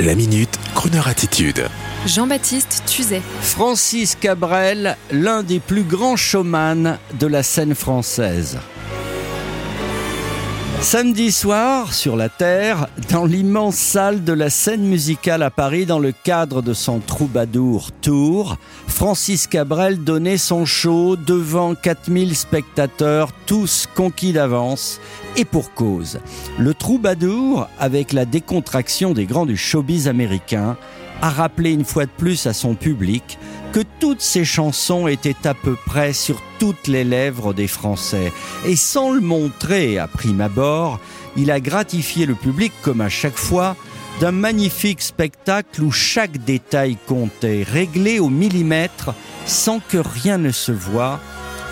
La minute, Kroneur attitude. Jean-Baptiste Tuzet. Francis Cabrel, l'un des plus grands showman de la scène française. Samedi soir, sur la Terre, dans l'immense salle de la scène musicale à Paris, dans le cadre de son troubadour tour, Francis Cabrel donnait son show devant 4000 spectateurs, tous conquis d'avance, et pour cause. Le troubadour, avec la décontraction des grands du showbiz américain, a rappelé une fois de plus à son public que toutes ses chansons étaient à peu près sur toutes les lèvres des Français. Et sans le montrer à prime abord, il a gratifié le public, comme à chaque fois, d'un magnifique spectacle où chaque détail comptait, réglé au millimètre, sans que rien ne se voie,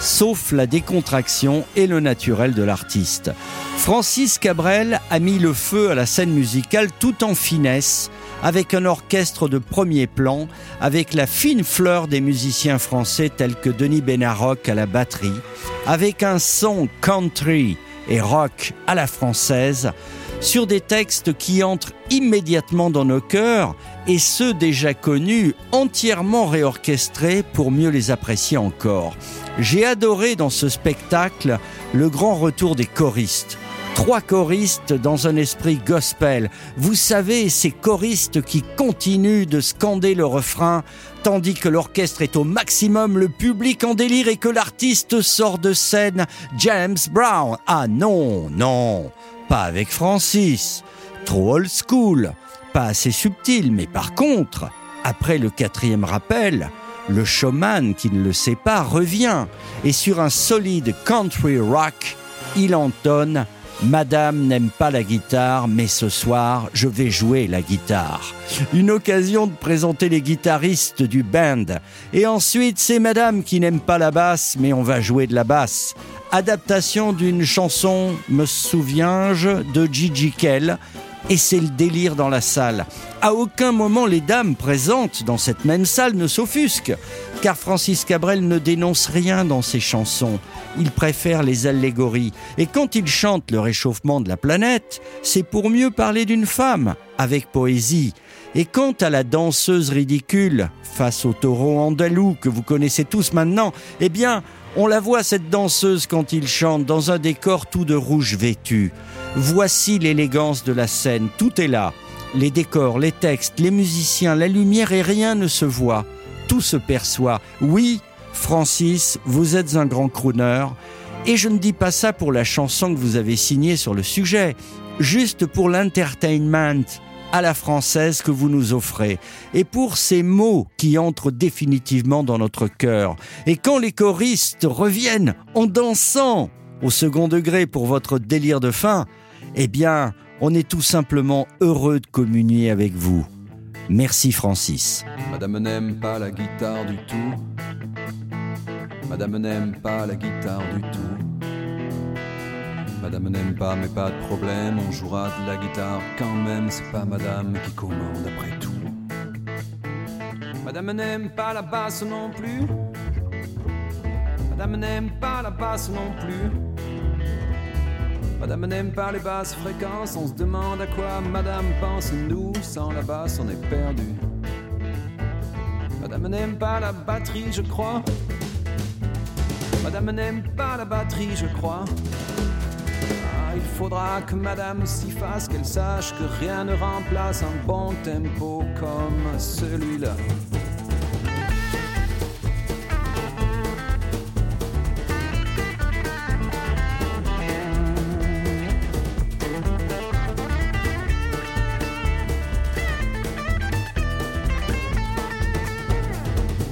sauf la décontraction et le naturel de l'artiste. Francis Cabrel a mis le feu à la scène musicale tout en finesse, avec un orchestre de premier plan, avec la fine fleur des musiciens français tels que Denis Benaroc à la batterie, avec un son country et rock à la française, sur des textes qui entrent immédiatement dans nos cœurs et ceux déjà connus entièrement réorchestrés pour mieux les apprécier encore. J'ai adoré dans ce spectacle le grand retour des choristes trois choristes dans un esprit gospel. Vous savez, ces choristes qui continuent de scander le refrain tandis que l'orchestre est au maximum, le public en délire et que l'artiste sort de scène. James Brown. Ah non, non, pas avec Francis. Trop old school, pas assez subtil, mais par contre, après le quatrième rappel, le showman qui ne le sait pas revient et sur un solide country rock, il entonne Madame n'aime pas la guitare, mais ce soir, je vais jouer la guitare. Une occasion de présenter les guitaristes du band. Et ensuite, c'est Madame qui n'aime pas la basse, mais on va jouer de la basse. Adaptation d'une chanson, me souviens-je, de Gigi Kell. Et c'est le délire dans la salle. À aucun moment les dames présentes dans cette même salle ne s'offusquent, car Francis Cabrel ne dénonce rien dans ses chansons. Il préfère les allégories. Et quand il chante le réchauffement de la planète, c'est pour mieux parler d'une femme, avec poésie. Et quant à la danseuse ridicule, face au taureau andalou que vous connaissez tous maintenant, eh bien, on la voit cette danseuse quand il chante dans un décor tout de rouge vêtu. Voici l'élégance de la scène, tout est là. Les décors, les textes, les musiciens, la lumière et rien ne se voit. Tout se perçoit. Oui, Francis, vous êtes un grand crooner. Et je ne dis pas ça pour la chanson que vous avez signée sur le sujet, juste pour l'entertainment à la française que vous nous offrez, et pour ces mots qui entrent définitivement dans notre cœur. Et quand les choristes reviennent en dansant au second degré pour votre délire de fin, eh bien, on est tout simplement heureux de communier avec vous. Merci Francis. Madame n'aime pas la guitare du tout. Madame n'aime pas la guitare du tout. Madame n'aime pas, mais pas de problème, on jouera de la guitare quand même, c'est pas madame qui commande après tout. Madame n'aime pas la basse non plus. Madame n'aime pas la basse non plus. Madame n'aime pas les basses fréquences, on se demande à quoi Madame pense, nous, sans la basse, on est perdu. Madame n'aime pas la batterie, je crois. Madame n'aime pas la batterie, je crois. Il faudra que Madame s'y fasse, qu'elle sache que rien ne remplace un bon tempo comme celui-là.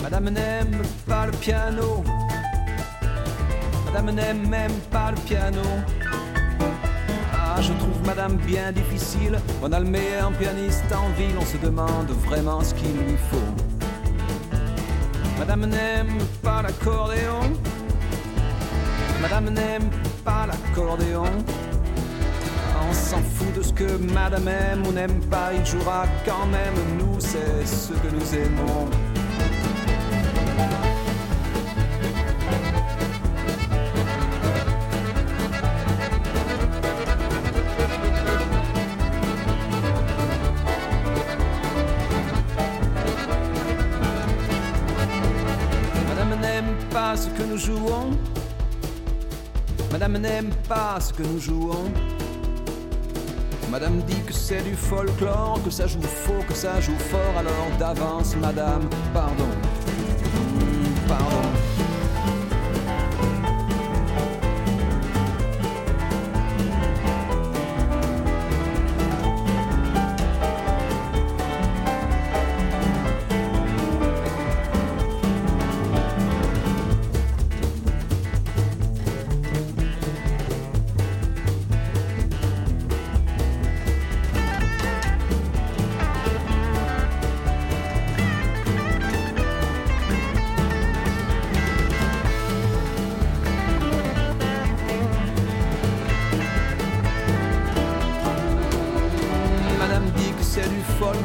Madame n'aime pas le piano. Madame n'aime même pas le piano. Madame bien difficile. On a le meilleur pianiste en ville, on se demande vraiment ce qu'il lui faut. Madame n'aime pas l'accordéon. Madame n'aime pas l'accordéon. On s'en fout de ce que Madame aime ou n'aime pas, il jouera quand même. Nous, c'est ce que nous aimons. Nous jouons. Madame n'aime pas ce que nous jouons. Madame dit que c'est du folklore, que ça joue faux, que ça joue fort, alors d'avance, madame, pardon. Pardon.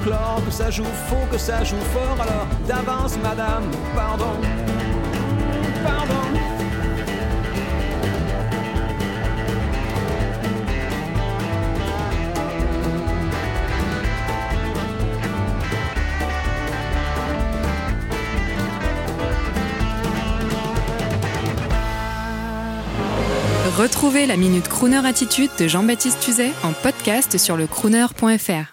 Que ça joue faux, que ça joue fort, alors d'avance, madame, pardon. Pardon. Retrouvez la Minute Crooner Attitude de Jean-Baptiste Tuzet en podcast sur le crooner.fr.